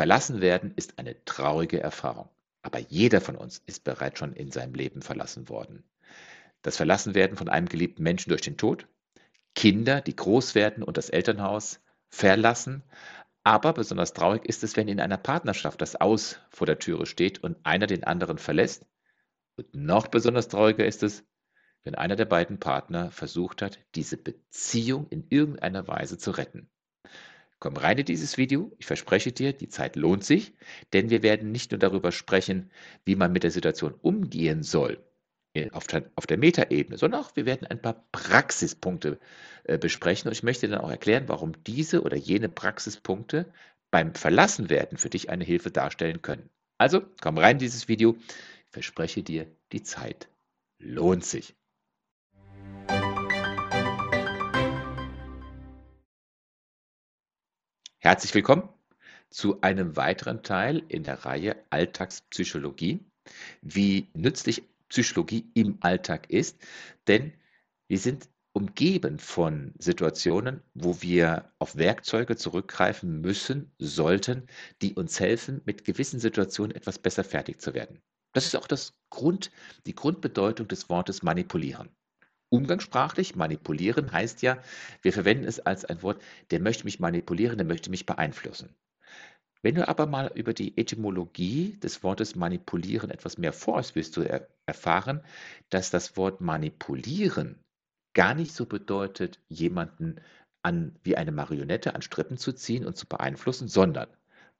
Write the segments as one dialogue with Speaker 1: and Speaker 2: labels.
Speaker 1: Verlassen werden ist eine traurige Erfahrung. Aber jeder von uns ist bereits schon in seinem Leben verlassen worden. Das Verlassenwerden von einem geliebten Menschen durch den Tod, Kinder, die groß werden und das Elternhaus verlassen. Aber besonders traurig ist es, wenn in einer Partnerschaft das Aus vor der Türe steht und einer den anderen verlässt. Und noch besonders trauriger ist es, wenn einer der beiden Partner versucht hat, diese Beziehung in irgendeiner Weise zu retten. Komm rein in dieses Video. Ich verspreche dir, die Zeit lohnt sich, denn wir werden nicht nur darüber sprechen, wie man mit der Situation umgehen soll äh, auf der, Metaebene, sondern auch wir werden ein paar Praxispunkte äh, besprechen und ich möchte dann auch erklären, warum diese oder jene Praxispunkte beim Verlassenwerden für dich eine Hilfe darstellen können. Also komm rein in dieses Video. Ich verspreche dir, die Zeit lohnt sich. Herzlich willkommen zu einem weiteren Teil in der Reihe Alltagspsychologie. Wie nützlich Psychologie im Alltag ist, denn wir sind umgeben von Situationen, wo wir auf Werkzeuge zurückgreifen müssen, sollten, die uns helfen, mit gewissen Situationen etwas besser fertig zu werden. Das ist auch das Grund, die Grundbedeutung des Wortes manipulieren. Umgangssprachlich manipulieren heißt ja, wir verwenden es als ein Wort, der möchte mich manipulieren, der möchte mich beeinflussen. Wenn du aber mal über die Etymologie des Wortes manipulieren etwas mehr forst, wirst du er erfahren, dass das Wort manipulieren gar nicht so bedeutet, jemanden an, wie eine Marionette an Strippen zu ziehen und zu beeinflussen, sondern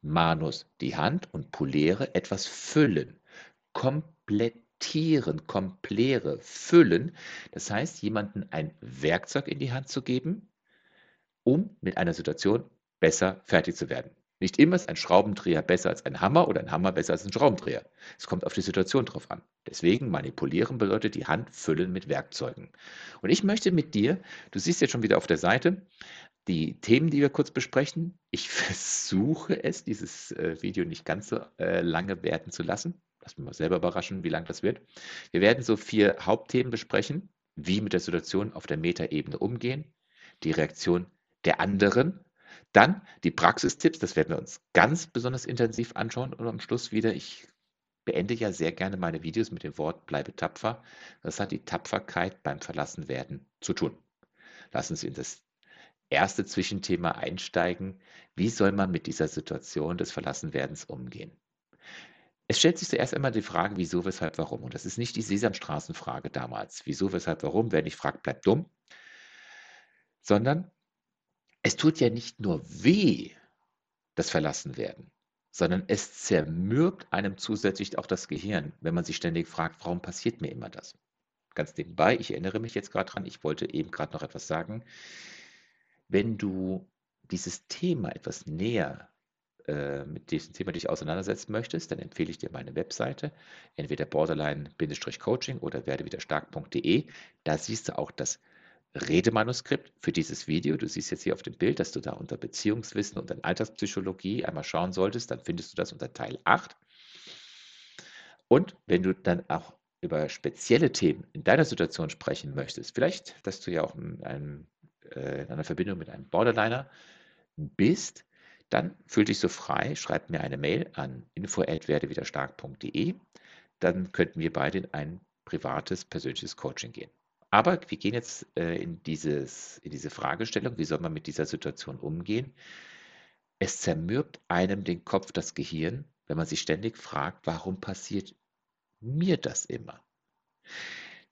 Speaker 1: manus die Hand und pulere etwas füllen, komplett Tieren, Komplere, Füllen. Das heißt, jemandem ein Werkzeug in die Hand zu geben, um mit einer Situation besser fertig zu werden. Nicht immer ist ein Schraubendreher besser als ein Hammer oder ein Hammer besser als ein Schraubendreher. Es kommt auf die Situation drauf an. Deswegen manipulieren bedeutet die Hand füllen mit Werkzeugen. Und ich möchte mit dir, du siehst jetzt schon wieder auf der Seite, die Themen, die wir kurz besprechen. Ich versuche es, dieses äh, Video nicht ganz so äh, lange werden zu lassen. Lass mich mal selber überraschen, wie lang das wird. Wir werden so vier Hauptthemen besprechen, wie mit der Situation auf der Metaebene umgehen, die Reaktion der anderen, dann die Praxistipps, das werden wir uns ganz besonders intensiv anschauen und am Schluss wieder, ich beende ja sehr gerne meine Videos mit dem Wort bleibe tapfer. Das hat die Tapferkeit beim Verlassenwerden zu tun. Lassen Sie in das erste Zwischenthema einsteigen. Wie soll man mit dieser Situation des Verlassenwerdens umgehen? Es stellt sich zuerst einmal die Frage, wieso, weshalb, warum. Und das ist nicht die Sesamstraßenfrage damals. Wieso, weshalb, warum? Wer nicht fragt, bleibt dumm. Sondern es tut ja nicht nur weh, das Verlassenwerden, sondern es zermürbt einem zusätzlich auch das Gehirn, wenn man sich ständig fragt, warum passiert mir immer das? Ganz nebenbei, ich erinnere mich jetzt gerade dran, ich wollte eben gerade noch etwas sagen. Wenn du dieses Thema etwas näher äh, mit diesem Thema dich auseinandersetzen möchtest, dann empfehle ich dir meine Webseite, entweder borderline-coaching oder werdewiderstark.de. Da siehst du auch das Redemanuskript für dieses Video. Du siehst jetzt hier auf dem Bild, dass du da unter Beziehungswissen und dann Alltagspsychologie einmal schauen solltest. Dann findest du das unter Teil 8. Und wenn du dann auch über spezielle Themen in deiner Situation sprechen möchtest, vielleicht, dass du ja auch in, einem, äh, in einer Verbindung mit einem Borderliner bist, dann fühl dich so frei, schreib mir eine Mail an info@werdewiderstark.de. Dann könnten wir beide in ein privates, persönliches Coaching gehen. Aber wir gehen jetzt äh, in, dieses, in diese Fragestellung, wie soll man mit dieser Situation umgehen? Es zermürbt einem den Kopf, das Gehirn, wenn man sich ständig fragt, warum passiert mir das immer?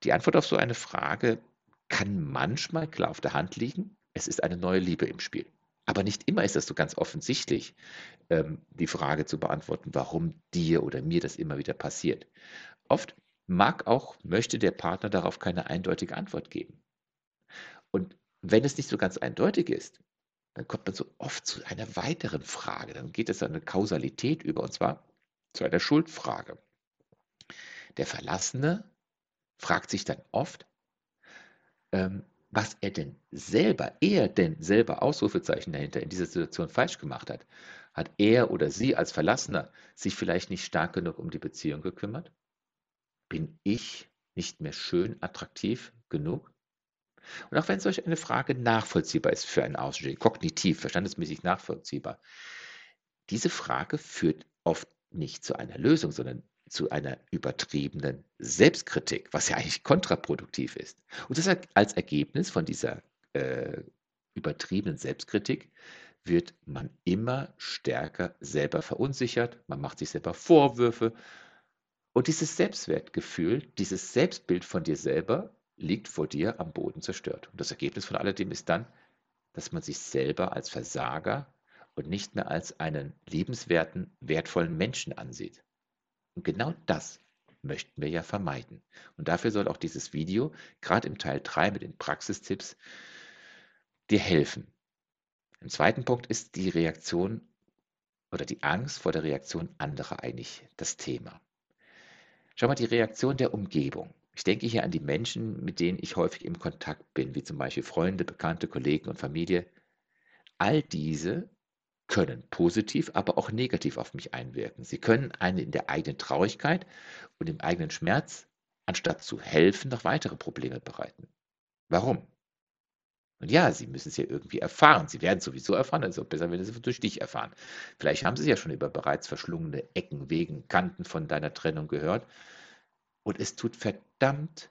Speaker 1: Die Antwort auf so eine Frage kann manchmal klar auf der Hand liegen. Es ist eine neue Liebe im Spiel. Aber nicht immer ist das so ganz offensichtlich, ähm, die Frage zu beantworten, warum dir oder mir das immer wieder passiert. Oft mag auch, möchte der Partner darauf keine eindeutige Antwort geben. Und wenn es nicht so ganz eindeutig ist, dann kommt man so oft zu einer weiteren Frage. Dann geht es an eine Kausalität über, und zwar zu einer Schuldfrage. Der Verlassene fragt sich dann oft, ähm, was er denn selber, er denn selber, Ausrufezeichen dahinter, in dieser Situation falsch gemacht hat. Hat er oder sie als Verlassener sich vielleicht nicht stark genug um die Beziehung gekümmert? Bin ich nicht mehr schön, attraktiv genug? Und auch wenn solch eine Frage nachvollziehbar ist für einen Außenstehenden, kognitiv, verstandesmäßig nachvollziehbar, diese Frage führt oft nicht zu einer Lösung, sondern zu einer übertriebenen Selbstkritik, was ja eigentlich kontraproduktiv ist. Und das als Ergebnis von dieser äh, übertriebenen Selbstkritik wird man immer stärker selber verunsichert, man macht sich selber Vorwürfe und dieses Selbstwertgefühl, dieses Selbstbild von dir selber liegt vor dir am Boden zerstört. Und das Ergebnis von alledem ist dann, dass man sich selber als Versager und nicht mehr als einen liebenswerten, wertvollen Menschen ansieht. Und genau das möchten wir ja vermeiden. Und dafür soll auch dieses Video, gerade im Teil 3 mit den Praxistipps, dir helfen. Im zweiten Punkt ist die Reaktion oder die Angst vor der Reaktion anderer eigentlich das Thema. Schau mal, die Reaktion der Umgebung. Ich denke hier an die Menschen, mit denen ich häufig im Kontakt bin, wie zum Beispiel Freunde, Bekannte, Kollegen und Familie. All diese können positiv, aber auch negativ auf mich einwirken. Sie können einen in der eigenen Traurigkeit und im eigenen Schmerz, anstatt zu helfen, noch weitere Probleme bereiten. Warum? Und ja, sie müssen es ja irgendwie erfahren. Sie werden sowieso erfahren, also besser, wenn sie es durch dich erfahren. Vielleicht haben sie ja schon über bereits verschlungene Ecken, Wegen, Kanten von deiner Trennung gehört und es tut verdammt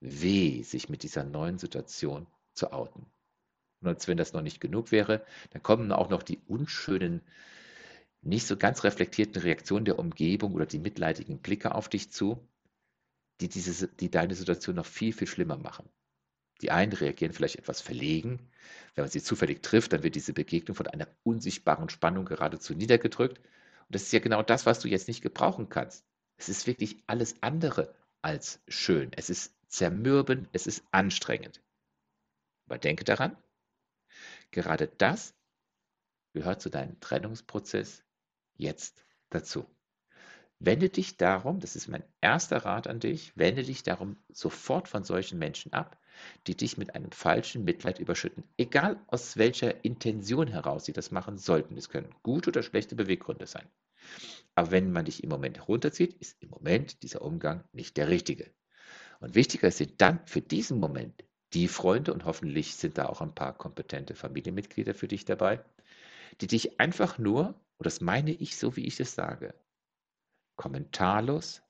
Speaker 1: weh, sich mit dieser neuen Situation zu outen. Und als wenn das noch nicht genug wäre, dann kommen auch noch die unschönen, nicht so ganz reflektierten Reaktionen der Umgebung oder die mitleidigen Blicke auf dich zu, die, diese, die deine Situation noch viel, viel schlimmer machen. Die einen reagieren vielleicht etwas verlegen. Wenn man sie zufällig trifft, dann wird diese Begegnung von einer unsichtbaren Spannung geradezu niedergedrückt. Und das ist ja genau das, was du jetzt nicht gebrauchen kannst. Es ist wirklich alles andere als schön. Es ist zermürbend, es ist anstrengend. Aber denke daran, gerade das gehört zu deinem Trennungsprozess jetzt dazu. Wende dich darum, das ist mein erster Rat an dich, wende dich darum sofort von solchen Menschen ab, die dich mit einem falschen Mitleid überschütten. Egal aus welcher Intention heraus sie das machen sollten. Es können gute oder schlechte Beweggründe sein. Aber wenn man dich im Moment runterzieht, ist im Moment dieser Umgang nicht der richtige. Und wichtiger sind dann für diesen Moment die Freunde, und hoffentlich sind da auch ein paar kompetente Familienmitglieder für dich dabei, die dich einfach nur, und das meine ich so, wie ich es sage, kommentarlos,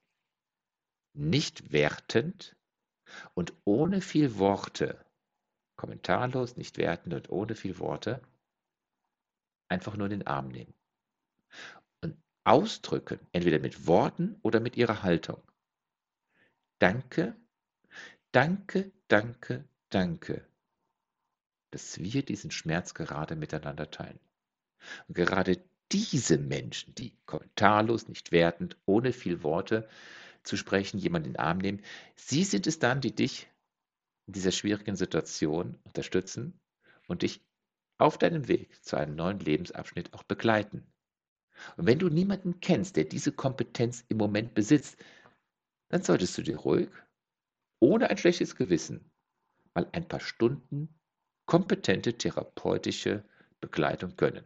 Speaker 1: nicht wertend und ohne viel Worte, kommentarlos, nicht wertend und ohne viel Worte, einfach nur in den Arm nehmen ausdrücken, entweder mit Worten oder mit ihrer Haltung. Danke, danke, danke, danke, dass wir diesen Schmerz gerade miteinander teilen. Und gerade diese Menschen, die kommentarlos, nicht wertend, ohne viel Worte zu sprechen, jemanden in den Arm nehmen, sie sind es dann, die dich in dieser schwierigen Situation unterstützen und dich auf deinem Weg zu einem neuen Lebensabschnitt auch begleiten. Und wenn du niemanden kennst, der diese Kompetenz im Moment besitzt, dann solltest du dir ruhig, ohne ein schlechtes Gewissen, mal ein paar Stunden kompetente therapeutische Begleitung gönnen.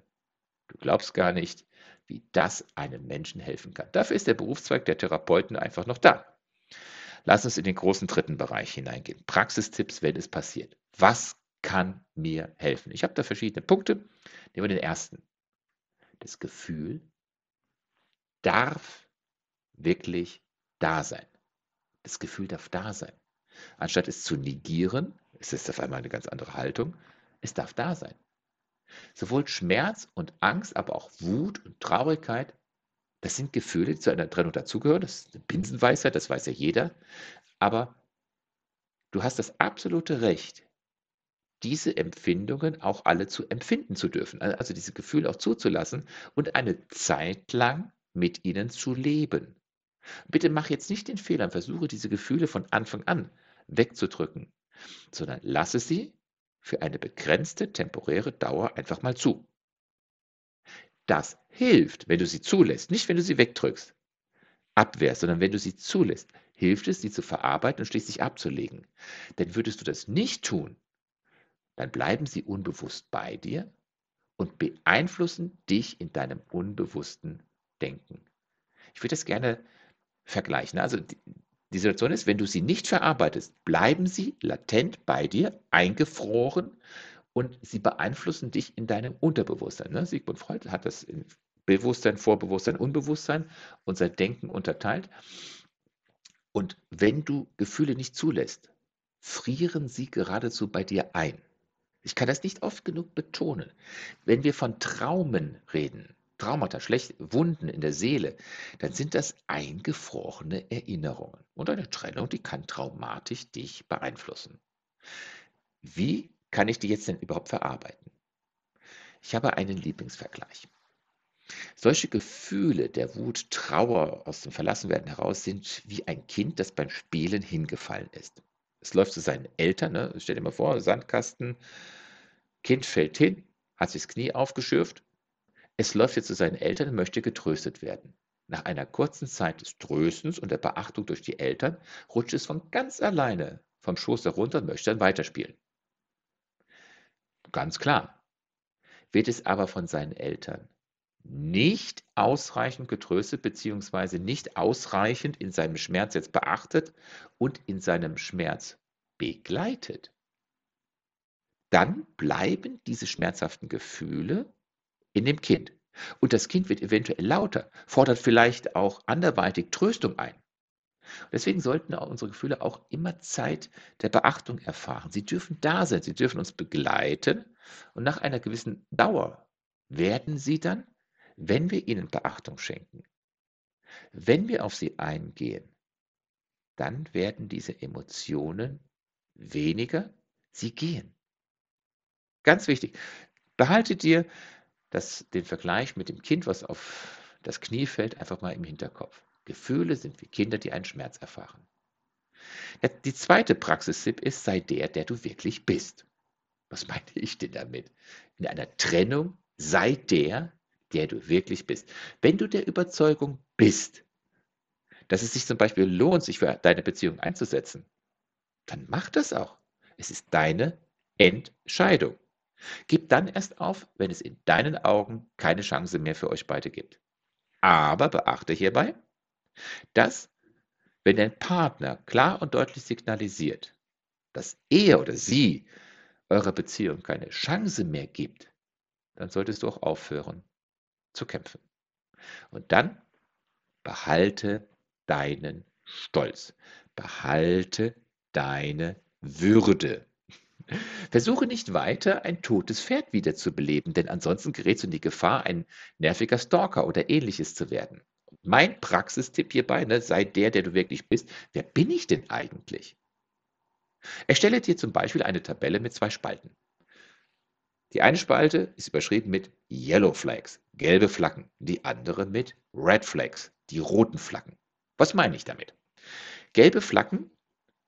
Speaker 1: Du glaubst gar nicht, wie das einem Menschen helfen kann. Dafür ist der Berufszweig der Therapeuten einfach noch da. Lass uns in den großen dritten Bereich hineingehen. Praxistipps, wenn es passiert. Was kann mir helfen? Ich habe da verschiedene Punkte. Nehmen wir den ersten das Gefühl darf wirklich da sein. Das Gefühl darf da sein. Anstatt es zu negieren, es ist auf einmal eine ganz andere Haltung, es darf da sein. Sowohl Schmerz und Angst, aber auch Wut und Traurigkeit, das sind Gefühle, die zu einer Trennung dazugehören. Das ist eine Binsenweisheit, das weiß ja jeder. Aber du hast das absolute Recht, diese Empfindungen auch alle zu empfinden zu dürfen, also diese Gefühle auch zuzulassen und eine Zeit lang mit ihnen zu leben. Bitte mach jetzt nicht den Fehler und versuche diese Gefühle von Anfang an wegzudrücken, sondern lasse sie für eine begrenzte temporäre Dauer einfach mal zu. Das hilft, wenn du sie zulässt, nicht wenn du sie wegdrückst, abwehrst, sondern wenn du sie zulässt, hilft es, sie zu verarbeiten und schließlich abzulegen. Denn würdest du das nicht tun, dann bleiben sie unbewusst bei dir und beeinflussen dich in deinem unbewussten Denken. Ich würde das gerne vergleichen. Also die, Situation ist, wenn du sie nicht verarbeitest, bleiben sie latent bei dir, eingefroren und sie beeinflussen dich in deinem Unterbewusstsein. Ne? Sigmund Freud hat das in Bewusstsein, Vorbewusstsein, Unbewusstsein, unser Denken unterteilt. Und wenn du Gefühle nicht zulässt, frieren sie geradezu bei dir ein. Ich kann das nicht oft genug betonen. Wenn wir von Traumen reden, Traumata, schlechte Wunden in der Seele, dann sind das eingefrorene Erinnerungen. Und eine Trennung, die kann traumatisch dich beeinflussen. Wie kann ich die jetzt denn überhaupt verarbeiten? Ich habe einen Lieblingsvergleich. Solche Gefühle der Wut, Trauer aus dem Verlassenwerden heraus sind wie ein Kind, das beim Spielen hingefallen ist. Es läuft zu seinen Eltern, ne? stell dir mal vor, Sandkasten, Kind fällt hin, hat sich das Knie aufgeschürft, es läuft jetzt zu seinen Eltern und möchte getröstet werden. Nach einer kurzen Zeit des Tröstens und der Beachtung durch die Eltern rutscht es von ganz alleine vom Schoß herunter und möchte dann weiterspielen. Ganz klar. Wird es aber von seinen Eltern nicht ausreichend getröstet bzw. nicht ausreichend in seinem Schmerz jetzt beachtet und in seinem Schmerz begleitet, dann bleiben diese schmerzhaften Gefühle in dem Kind. Und das Kind wird eventuell lauter, fordert vielleicht auch anderweitig Tröstung ein. Deswegen sollten unsere Gefühle auch immer Zeit der Beachtung erfahren. Sie dürfen da sein, sie dürfen uns begleiten und nach einer gewissen Dauer werden sie dann wenn wir ihnen Beachtung schenken, wenn wir auf sie eingehen, dann werden diese Emotionen weniger, sie gehen. Ganz wichtig, behalte dir das, den Vergleich mit dem Kind, was auf das Knie fällt, einfach mal im Hinterkopf. Gefühle sind wie Kinder, die einen Schmerz erfahren. Die zweite Praxistipp ist, sei der, der du wirklich bist. Was meine ich denn damit? In einer Trennung sei der, der du wirklich bist. Wenn du der Überzeugung bist, dass es sich zum Beispiel lohnt, sich für deine Beziehung einzusetzen, dann mach das auch. Es ist deine Entscheidung. Gib dann erst auf, wenn es in deinen Augen keine Chance mehr für euch beide gibt. Aber beachte hierbei, dass, wenn dein Partner klar und deutlich signalisiert, dass er oder sie eurer Beziehung keine Chance mehr gibt, dann solltest du auch aufhören, zu kämpfen. Und dann behalte deinen Stolz, behalte deine Würde. Versuche nicht weiter, ein totes Pferd wiederzubeleben, denn ansonsten gerätst du in die Gefahr, ein nerviger Stalker oder ähnliches zu werden. Mein Praxistipp hierbei, ne, sei der, der du wirklich bist. Wer bin ich denn eigentlich? Erstelle dir zum Beispiel eine Tabelle mit zwei Spalten. Die eine Spalte ist überschrieben mit Yellow Flags, gelbe Flaggen, die andere mit Red Flags, die roten Flaggen. Was meine ich damit? Gelbe Flaggen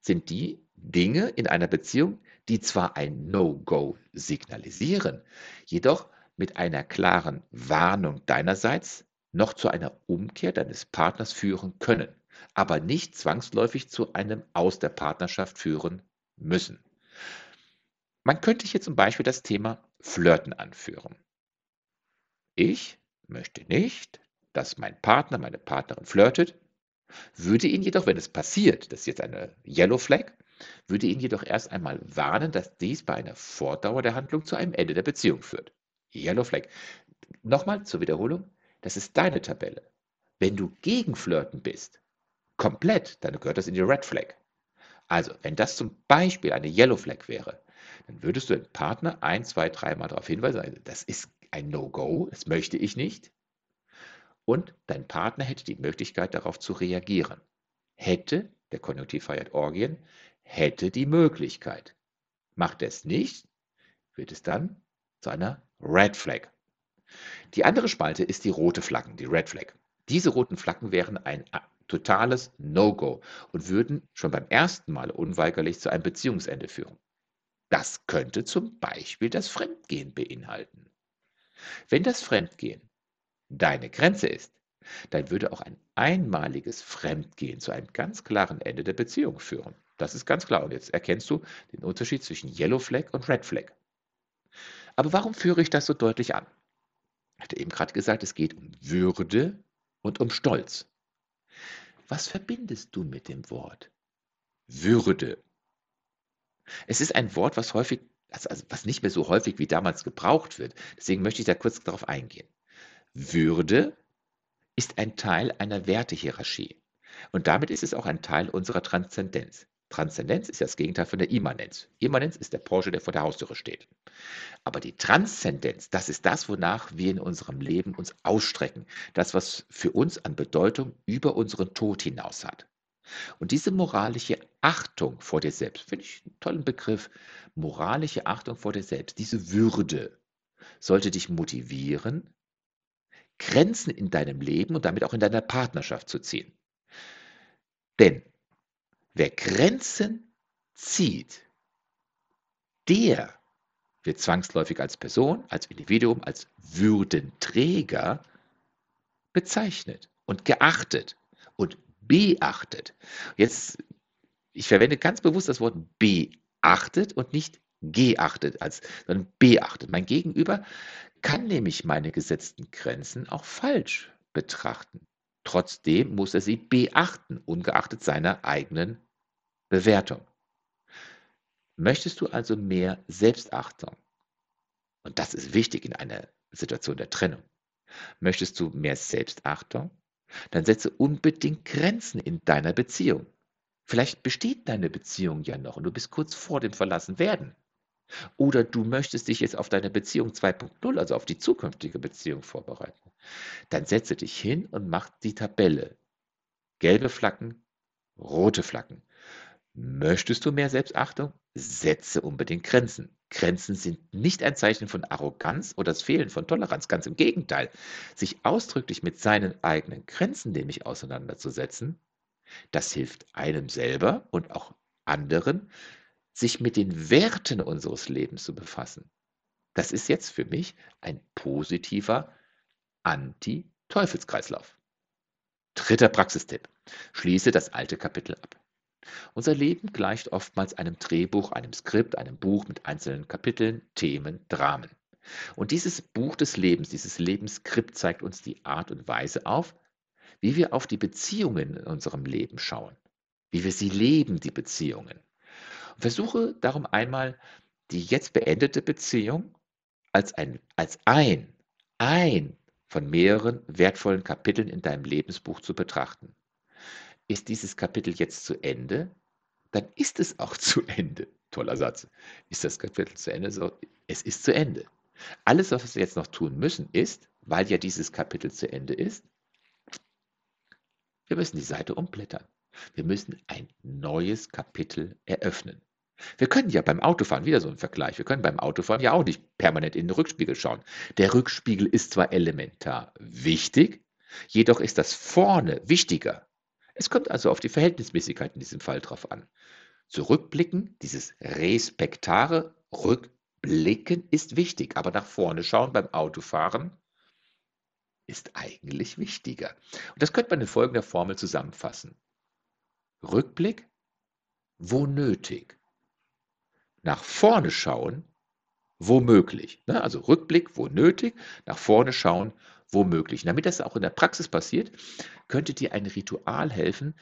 Speaker 1: sind die Dinge in einer Beziehung, die zwar ein No-Go signalisieren, jedoch mit einer klaren Warnung deinerseits noch zu einer Umkehr deines Partners führen können, aber nicht zwangsläufig zu einem Aus der Partnerschaft führen müssen. Man könnte hier zum Beispiel das Thema Flirten anführen. Ich möchte nicht, dass mein Partner, meine Partnerin flirtet, würde ihn jedoch, wenn es passiert, das ist jetzt eine Yellow Flag, würde ihn jedoch erst einmal warnen, dass dies bei einer Fortdauer der Handlung zu einem Ende der Beziehung führt. Yellow Flag. Nochmal zur Wiederholung, das ist deine Tabelle. Wenn du gegen Flirten bist, komplett, dann gehört das in die Red Flag. Also, wenn das zum Beispiel eine Yellow Flag wäre, dann würdest du den Partner ein, zwei, dreimal darauf hinweisen, also das ist ein No-Go, das möchte ich nicht. Und dein Partner hätte die Möglichkeit, darauf zu reagieren. Hätte, der Konjunktiv feiert Orgien, hätte die Möglichkeit. Macht es nicht, wird es dann zu einer Red Flag. Die andere Spalte ist die rote Flaggen, die Red Flag. Diese roten Flaggen wären ein totales No-Go und würden schon beim ersten Mal unweigerlich zu einem Beziehungsende führen. Das könnte zum Beispiel das Fremdgehen beinhalten. Wenn das Fremdgehen deine Grenze ist, dann würde auch ein einmaliges Fremdgehen zu einem ganz klaren Ende der Beziehung führen. Das ist ganz klar. Und jetzt erkennst du den Unterschied zwischen Yellow Flag und Red Flag. Aber warum führe ich das so deutlich an? Ich hatte eben gerade gesagt, es geht um Würde und um Stolz. Was verbindest du mit dem Wort Würde? Es ist ein Wort, was häufig, also, was nicht mehr so häufig wie damals gebraucht wird. Deswegen möchte ich da kurz darauf eingehen. Würde ist ein Teil einer Wertehierarchie. Und damit ist es auch ein Teil unserer Transzendenz. Transzendenz ist ja das Gegenteil von der Immanenz. Immanenz ist der Porsche, der vor der Haustüre steht. Aber die Transzendenz, das ist das, wonach wir in unserem Leben uns ausstrecken. Das, was für uns an Bedeutung über unseren Tod hinaus hat. Und diese moralische Achtung vor dir selbst, finde ich einen tollen Begriff, moralische Achtung vor dir selbst, diese Würde sollte dich motivieren, Grenzen in deinem Leben und damit auch in deiner Partnerschaft zu ziehen. Denn wer Grenzen zieht, der wird zwangsläufig als Person, als Individuum, als Würdenträger bezeichnet und geachtet und beachtet. Jetzt, ich verwende ganz bewusst das Wort beachtet und nicht geachtet, als, sondern beachtet. Mein Gegenüber kann nämlich meine gesetzten Grenzen auch falsch betrachten. Trotzdem muss er sie beachten, ungeachtet seiner eigenen Bewertung. Möchtest du also mehr Selbstachtung? Und das ist wichtig in einer Situation der Trennung. Möchtest du mehr Selbstachtung? Dann setze unbedingt Grenzen in deiner Beziehung. Vielleicht besteht deine Beziehung ja noch und du bist kurz vor dem Verlassenwerden. Oder du möchtest dich jetzt auf deine Beziehung 2.0, also auf die zukünftige Beziehung vorbereiten. Dann setze dich hin und mach die Tabelle. Gelbe Flaggen, rote Flaggen. Möchtest du mehr Selbstachtung? Setze unbedingt Grenzen. Grenzen sind nicht ein Zeichen von Arroganz oder das Fehlen von Toleranz. Ganz im Gegenteil. Sich ausdrücklich mit seinen eigenen Grenzen nämlich auseinanderzusetzen, das hilft einem selber und auch anderen, sich mit den Werten unseres Lebens zu befassen. Das ist jetzt für mich ein positiver Anti-Teufelskreislauf. Dritter Praxistipp. Schließe das alte Kapitel ab. Unser Leben gleicht oftmals einem Drehbuch, einem Skript, einem Buch mit einzelnen Kapiteln, Themen, Dramen. Und dieses Buch des Lebens, dieses Lebensskript zeigt uns die Art und Weise auf, wie wir auf die Beziehungen in unserem Leben schauen, wie wir sie leben, die Beziehungen. Versuche darum einmal die jetzt beendete Beziehung als ein, als ein, ein von mehreren wertvollen Kapiteln in deinem Lebensbuch zu betrachten. Ist dieses Kapitel jetzt zu Ende, dann ist es auch zu Ende. Toller Satz. Ist das Kapitel zu Ende? So, es ist zu Ende. Alles, was wir jetzt noch tun müssen, ist, weil ja dieses Kapitel zu Ende ist, wir müssen die Seite umblättern. Wir müssen ein neues Kapitel eröffnen. Wir können ja beim Autofahren, wieder so ein Vergleich, wir können beim Autofahren ja auch nicht permanent in den Rückspiegel schauen. Der Rückspiegel ist zwar elementar wichtig, jedoch ist das vorne wichtiger. Es kommt also auf die Verhältnismäßigkeit in diesem Fall drauf an. Zurückblicken, dieses respektare Rückblicken ist wichtig, aber nach vorne schauen beim Autofahren ist eigentlich wichtiger. Und das könnte man in folgender Formel zusammenfassen. Rückblick, wo nötig nach vorne schauen, womöglich. Ne? Also Rückblick, wo nötig, nach vorne schauen, womöglich. Damit das auch in der Praxis passiert, könnte dir ein Ritual helfen,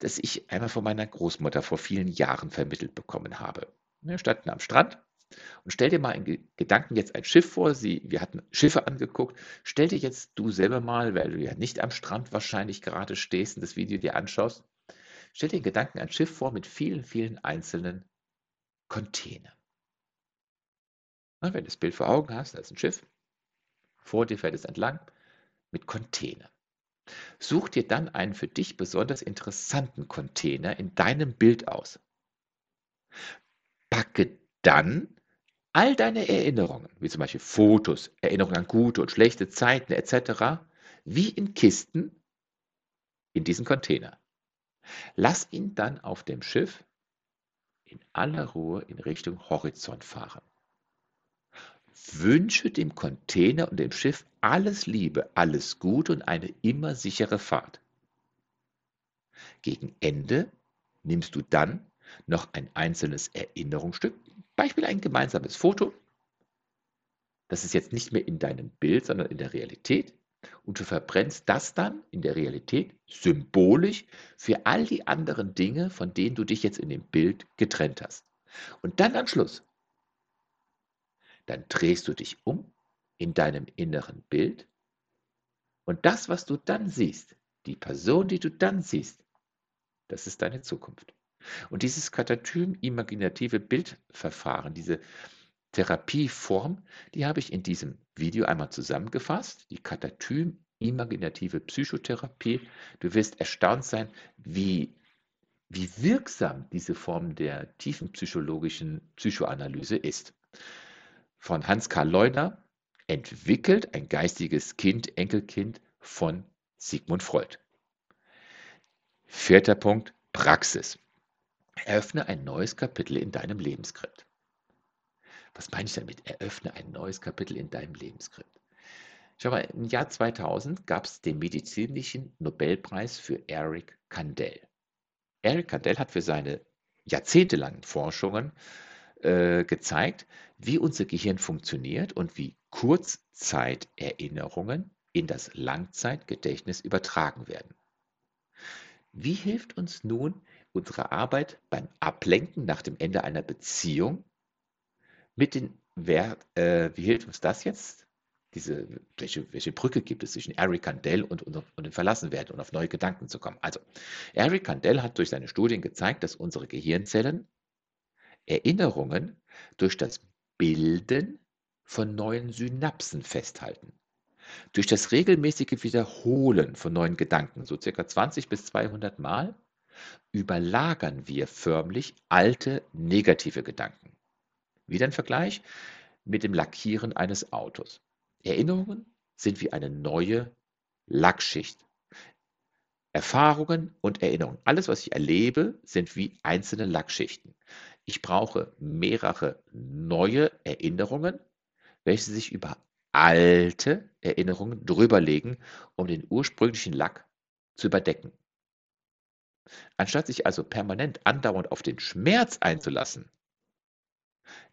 Speaker 1: das ich einmal von meiner Großmutter vor vielen Jahren vermittelt bekommen habe. Wir standen am Strand und stell dir mal in Gedanken jetzt ein Schiff vor. Sie, wir hatten Schiffe angeguckt. Stell dir jetzt du selber mal, weil du ja nicht am Strand wahrscheinlich gerade stehst und das Video dir anschaust, stell dir in Gedanken ein Schiff vor mit vielen, vielen einzelnen Container. Und wenn du das Bild vor Augen hast, da ist ein Schiff, vor dir fährt es entlang mit Container. Such dir dann einen für dich besonders interessanten Container in deinem Bild aus. Packe dann all deine Erinnerungen, wie zum Beispiel Fotos, Erinnerungen an gute und schlechte Zeiten etc., wie in Kisten in diesen Container. Lass ihn dann auf dem Schiff in aller Ruhe in Richtung Horizont fahren. Wünsche dem Container und dem Schiff alles Liebe, alles Gute und eine immer sichere Fahrt. Gegen Ende nimmst du dann noch ein einzelnes Erinnerungsstück, Beispiel ein gemeinsames Foto. Das ist jetzt nicht mehr in deinem Bild, sondern in der Realität. Und du verbrennst das dann in der Realität symbolisch für all die anderen Dinge, von denen du dich jetzt in dem Bild getrennt hast. Und dann am Schluss, dann drehst du dich um in deinem inneren Bild Und das, was du dann siehst, die Person, die du dann siehst, das ist deine Zukunft. Und dieses Katatom-imaginative Bildverfahren, diese Therapieform, die habe ich in diesem Video einmal zusammengefasst. Die Katatom-imaginative Psychotherapie. Du wirst erstaunt sein, wie, wie wirksam diese Form der tiefen psychologischen Psychoanalyse ist. Von Hans-Karl Leuner, entwickelt ein geistiges Kind, Enkelkind von Sigmund Freud. Vierter Punkt, Praxis. Eröffne ein neues Kapitel in deinem Lebensskript. Was meine ich damit? Eröffne ein neues Kapitel in deinem Lebensskript. Schau mal, im Jahr 2000 gab es den medizinischen Nobelpreis für Eric Kandel. Eric Kandel hat für seine jahrzehntelangen Forschungen äh, gezeigt, wie unser Gehirn funktioniert und wie Kurzzeiterinnerungen in das Langzeitgedächtnis übertragen werden. Wie hilft uns nun unsere Arbeit beim Ablenken nach dem Ende einer Beziehung mit den Wert, äh, wie hilft uns das jetzt? Diese, welche, welche Brücke gibt es zwischen Eric Kandel und, und, und dem Verlassenwerden und auf neue Gedanken zu kommen? Also, Eric Kandel hat durch seine Studien gezeigt, dass unsere Gehirnzellen Erinnerungen durch das Bilden von neuen Synapsen festhalten. Durch das regelmäßige Wiederholen von neuen Gedanken, so circa 20 bis 200 Mal, überlagern wir förmlich alte negative Gedanken. Wieder ein Vergleich mit dem Lackieren eines Autos. Erinnerungen sind wie eine neue Lackschicht. Erfahrungen und Erinnerungen, alles, was ich erlebe, sind wie einzelne Lackschichten. Ich brauche mehrere neue Erinnerungen, welche sich über alte Erinnerungen drüberlegen, um den ursprünglichen Lack zu überdecken. Anstatt sich also permanent andauernd auf den Schmerz einzulassen,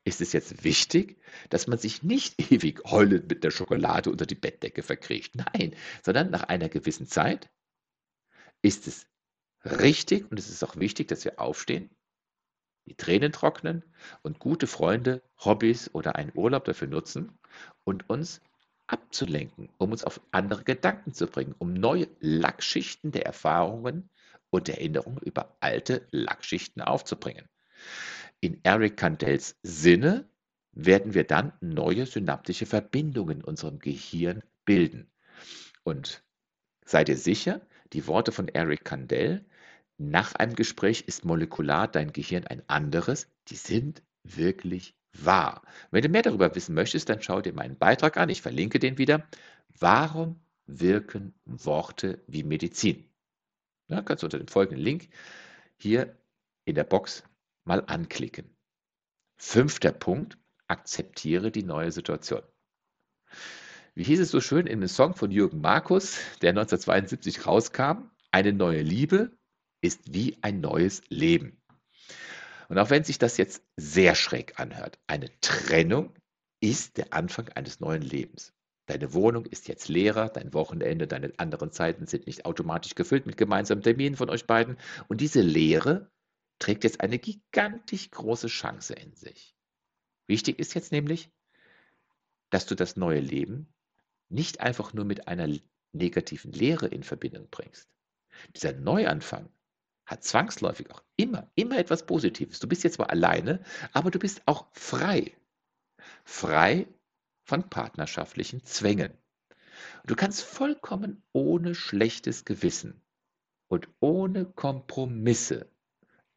Speaker 1: ist es jetzt wichtig, dass man sich nicht ewig heulend mit der Schokolade unter die Bettdecke verkriecht. Nein, sondern nach einer gewissen Zeit ist es richtig und es ist auch wichtig, dass wir aufstehen, die Tränen trocknen und gute Freunde, Hobbys oder einen Urlaub dafür nutzen und uns abzulenken, um uns auf andere Gedanken zu bringen, um neue Lackschichten der Erfahrungen und Erinnerungen über alte Lackschichten aufzubringen. In Eric Kandels Sinne werden wir dann neue synaptische Verbindungen in unserem Gehirn bilden. Und seid ihr sicher, die Worte von Eric Kandel, nach einem Gespräch ist molekular dein Gehirn ein anderes, die sind wirklich wahr. Wenn du mehr darüber wissen möchtest, dann schau dir meinen Beitrag an, ich verlinke den wieder. Warum wirken Worte wie Medizin? Ja, kannst du unter dem folgenden Link hier in der Box mal anklicken. Fünfter Punkt, akzeptiere die neue Situation. Wie hieß es so schön in einem Song von Jürgen Markus, der 1972 rauskam? Eine neue Liebe ist wie ein neues Leben. Und auch wenn sich das jetzt sehr schräg anhört, eine Trennung ist der Anfang eines neuen Lebens. Deine Wohnung ist jetzt leerer, dein Wochenende, deine anderen Zeiten sind nicht automatisch gefüllt mit gemeinsamen Terminen von euch beiden. Und diese Leere trägt jetzt eine gigantisch große Chance in sich. Wichtig ist jetzt nämlich, dass du das neue Leben nicht einfach nur mit einer negativen Lehre in Verbindung bringst. Dieser Neuanfang hat zwangsläufig auch immer, immer etwas Positives. Du bist jetzt zwar alleine, aber du bist auch frei. Frei von partnerschaftlichen Zwängen. Du kannst vollkommen ohne schlechtes Gewissen und ohne Kompromisse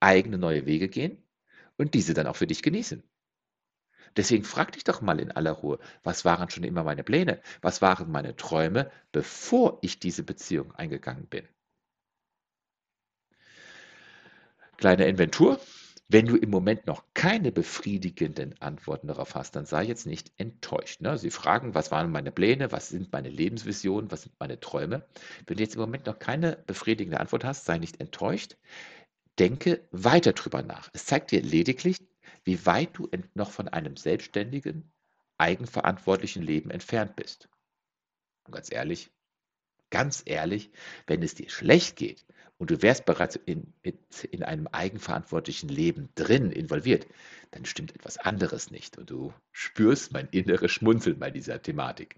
Speaker 1: eigene neue Wege gehen und diese dann auch für dich genießen. Deswegen frag dich doch mal in aller Ruhe, was waren schon immer meine Pläne? Was waren meine Träume, bevor ich diese Beziehung eingegangen bin? Kleine Inventur. Wenn du im Moment noch keine befriedigenden Antworten darauf hast, dann sei jetzt nicht enttäuscht. Ne? Sie fragen, was waren meine Pläne, was sind meine Lebensvisionen, was sind meine Träume. Wenn du jetzt im Moment noch keine befriedigende Antwort hast, sei nicht enttäuscht. Denke weiter drüber nach. Es zeigt dir lediglich, wie weit du noch von einem selbstständigen, eigenverantwortlichen Leben entfernt bist. Und ganz ehrlich, ganz ehrlich, wenn es dir schlecht geht und du wärst bereits in, in einem eigenverantwortlichen Leben drin, involviert, dann stimmt etwas anderes nicht und du spürst mein inneres Schmunzeln bei dieser Thematik.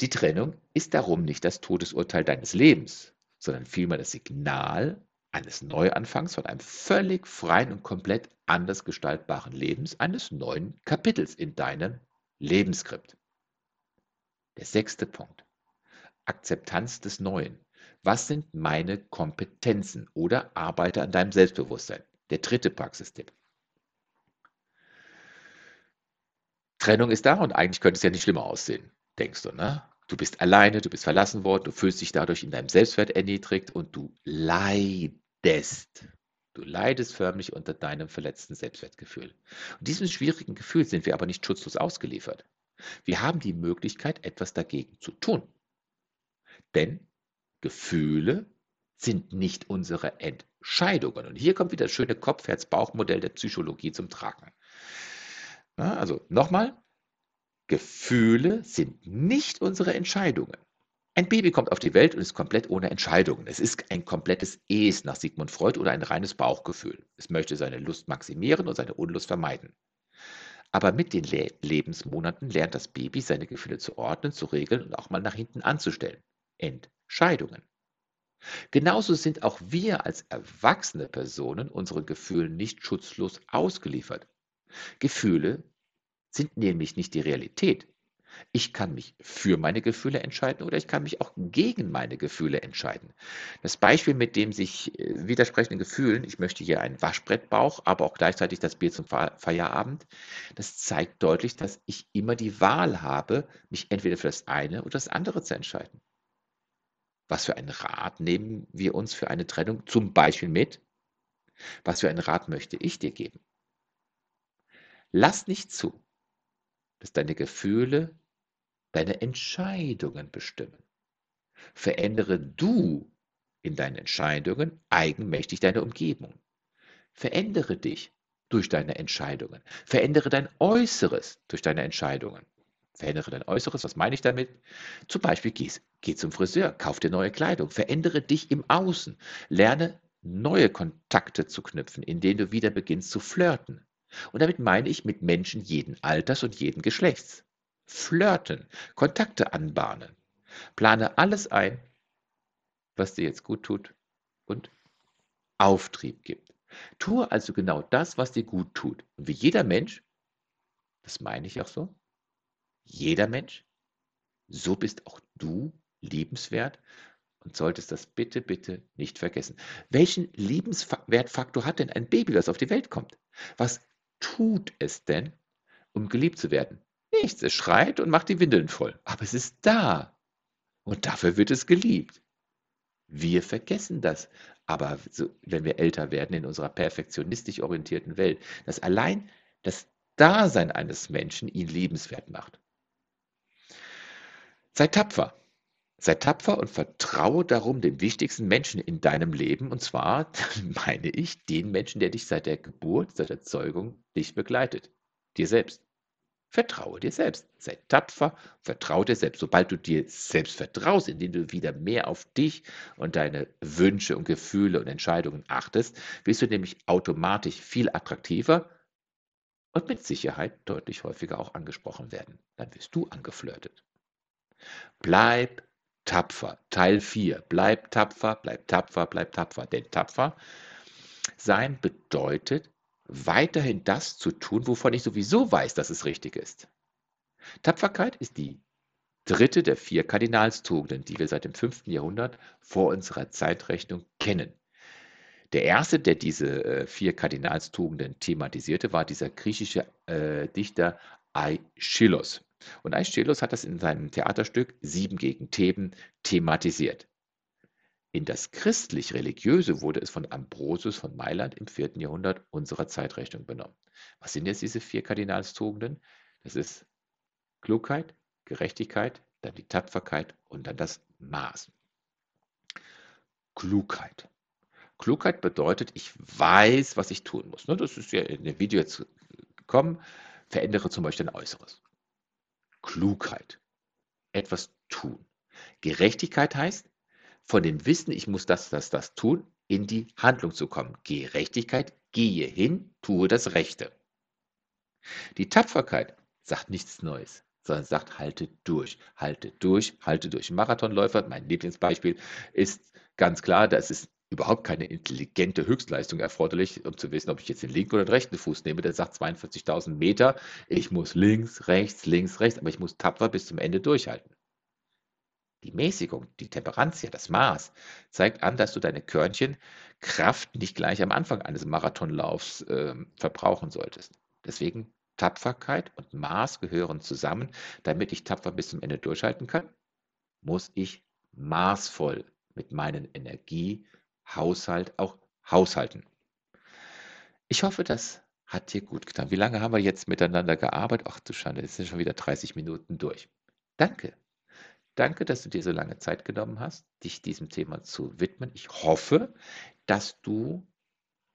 Speaker 1: Die Trennung ist darum nicht das Todesurteil deines Lebens, sondern vielmehr das Signal eines Neuanfangs von einem völlig freien und komplett anders gestaltbaren Lebens, eines neuen Kapitels in deinem Lebensskript. Der sechste Punkt. Akzeptanz des Neuen. Was sind meine Kompetenzen oder arbeite an deinem Selbstbewusstsein? Der dritte Praxistipp. Trennung ist da und eigentlich könnte es ja nicht schlimmer aussehen, denkst du, ne? Du bist alleine, du bist verlassen worden, du fühlst dich dadurch in deinem Selbstwert erniedrigt und du leidest. Du leidest förmlich unter deinem verletzten Selbstwertgefühl. Und diesem schwierigen Gefühl sind wir aber nicht schutzlos ausgeliefert. Wir haben die Möglichkeit, etwas dagegen zu tun. Denn Gefühle sind nicht unsere Entscheidungen. Und hier kommt wieder das schöne Kopf-Herz-Bauch-Modell der Psychologie zum Tragen. Also nochmal, Gefühle sind nicht unsere Entscheidungen. Ein Baby kommt auf die Welt und ist komplett ohne Entscheidungen. Es ist ein komplettes Es nach Sigmund Freud oder ein reines Bauchgefühl. Es möchte seine Lust maximieren und seine Unlust vermeiden. Aber mit den Le Lebensmonaten lernt das Baby, seine Gefühle zu ordnen, zu regeln und auch mal nach hinten anzustellen. Entscheidungen. Genauso sind auch wir als erwachsene Personen unseren Gefühlen nicht schutzlos ausgeliefert. Gefühle sind nämlich nicht die Realität. Ich kann mich für meine Gefühle entscheiden oder ich kann mich auch gegen meine Gefühle entscheiden. Das Beispiel mit dem sich äh, widersprechenden Gefühlen, ich möchte hier einen Waschbrettbauch, aber auch gleichzeitig das Bier zum Feierabend, das zeigt deutlich, dass ich immer die Wahl habe, mich entweder für das eine oder das andere zu entscheiden. Was für einen Rat nehmen wir uns für eine Trennung zum Beispiel mit? Was für einen Rat möchte ich dir geben? Lass nicht zu, dass deine Gefühle deine Entscheidungen bestimmen. Verändere du in deinen Entscheidungen eigenmächtig deine Umgebung. Verändere dich durch deine Entscheidungen. Verändere dein Äußeres durch deine Entscheidungen. Verändere dein Äußeres, was meine ich damit? Zum Beispiel geh, geh zum Friseur, kauf dir neue Kleidung, verändere dich im Außen, lerne neue Kontakte zu knüpfen, in denen du wieder beginnst zu flirten. Und damit meine ich mit Menschen jeden Alters und jeden Geschlechts. Flirten, Kontakte anbahnen. Plane alles ein, was dir jetzt gut tut und Auftrieb gibt. Tue also genau das, was dir gut tut. Und wie jeder Mensch, das meine ich auch so, jeder Mensch, so bist auch du liebenswert und solltest das bitte, bitte nicht vergessen. Welchen Liebenswertfaktor hat denn ein Baby, das auf die Welt kommt? Was tut es denn, um geliebt zu werden? Nichts. Es schreit und macht die Windeln voll. Aber es ist da. Und dafür wird es geliebt. Wir vergessen das. Aber so, wenn wir älter werden in unserer perfektionistisch orientierten Welt, dass allein das Dasein eines Menschen ihn liebenswert macht. Sei tapfer. Sei tapfer und vertraue darum dem wichtigsten Menschen in deinem Leben, und zwar meine ich den Menschen, der dich seit der Geburt, seit der Zeugung dich begleitet. Dir selbst. Vertraue dir selbst. Sei tapfer, vertraue dir selbst. Sobald du dir selbst vertraust, indem du wieder mehr auf dich und deine Wünsche und Gefühle und Entscheidungen achtest, wirst du nämlich automatisch viel attraktiver und mit Sicherheit deutlich häufiger auch angesprochen werden. Dann wirst du angeflirtet. Bleib tapfer. Teil 4. Bleib tapfer, bleib tapfer, bleib tapfer. Denn tapfer sein bedeutet, weiterhin das zu tun, wovon ich sowieso weiß, dass es richtig ist. Tapferkeit ist die dritte der vier Kardinalstugenden, die wir seit dem 5. Jahrhundert vor unserer Zeitrechnung kennen. Der erste, der diese äh, vier Kardinalstugenden thematisierte, war dieser griechische äh, Dichter Aeschylus. Und Aeschylus hat das in seinem Theaterstück Sieben gegen Theben thematisiert. In das christlich-religiöse wurde es von Ambrosius von Mailand im 4. Jahrhundert unserer Zeitrechnung benommen. Was sind jetzt diese vier Kardinalstugenden? Das ist Klugheit, Gerechtigkeit, dann die Tapferkeit und dann das Maß. Klugheit. Klugheit bedeutet, ich weiß, was ich tun muss. Ne, das ist ja in dem Video jetzt gekommen. Verändere zum Beispiel dein Äußeres. Klugheit. Etwas tun. Gerechtigkeit heißt, von dem Wissen, ich muss das, das, das tun, in die Handlung zu kommen. Gerechtigkeit, gehe hin, tue das Rechte. Die Tapferkeit sagt nichts Neues, sondern sagt, halte durch, halte durch, halte durch. Marathonläufer, mein Lieblingsbeispiel, ist ganz klar, das ist überhaupt keine intelligente Höchstleistung erforderlich, um zu wissen, ob ich jetzt den linken oder den rechten Fuß nehme. Der sagt 42.000 Meter. Ich muss links, rechts, links, rechts, aber ich muss tapfer bis zum Ende durchhalten. Die Mäßigung, die Temperanz, ja, das Maß, zeigt an, dass du deine Körnchen Kraft nicht gleich am Anfang eines Marathonlaufs äh, verbrauchen solltest. Deswegen Tapferkeit und Maß gehören zusammen. Damit ich tapfer bis zum Ende durchhalten kann, muss ich maßvoll mit meinem Energiehaushalt auch haushalten. Ich hoffe, das hat dir gut getan. Wie lange haben wir jetzt miteinander gearbeitet? Ach du Schande, es sind schon wieder 30 Minuten durch. Danke. Danke, dass du dir so lange Zeit genommen hast, dich diesem Thema zu widmen. Ich hoffe, dass du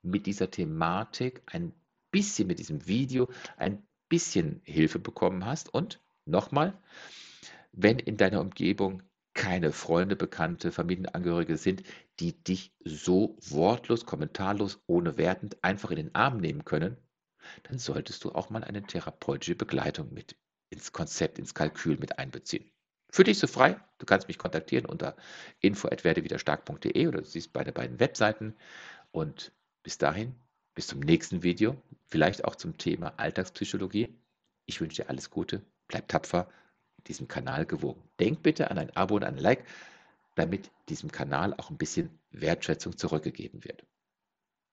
Speaker 1: mit dieser Thematik ein bisschen, mit diesem Video ein bisschen Hilfe bekommen hast. Und nochmal, wenn in deiner Umgebung keine Freunde, Bekannte, Familienangehörige sind, die dich so wortlos, kommentarlos, ohne wertend einfach in den Arm nehmen können, dann solltest du auch mal eine therapeutische Begleitung mit ins Konzept, ins Kalkül mit einbeziehen. Für dich so frei. Du kannst mich kontaktieren unter info@werdewiderstark.de oder du siehst beide beiden Webseiten. Und bis dahin, bis zum nächsten Video, vielleicht auch zum Thema Alltagspsychologie. Ich wünsche dir alles Gute, bleib tapfer, diesem Kanal gewogen. Denk bitte an ein Abo und ein Like, damit diesem Kanal auch ein bisschen Wertschätzung zurückgegeben wird.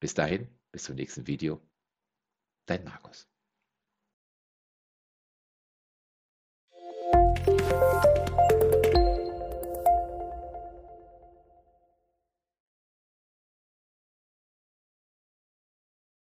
Speaker 1: Bis dahin, bis zum nächsten Video. Dein Markus.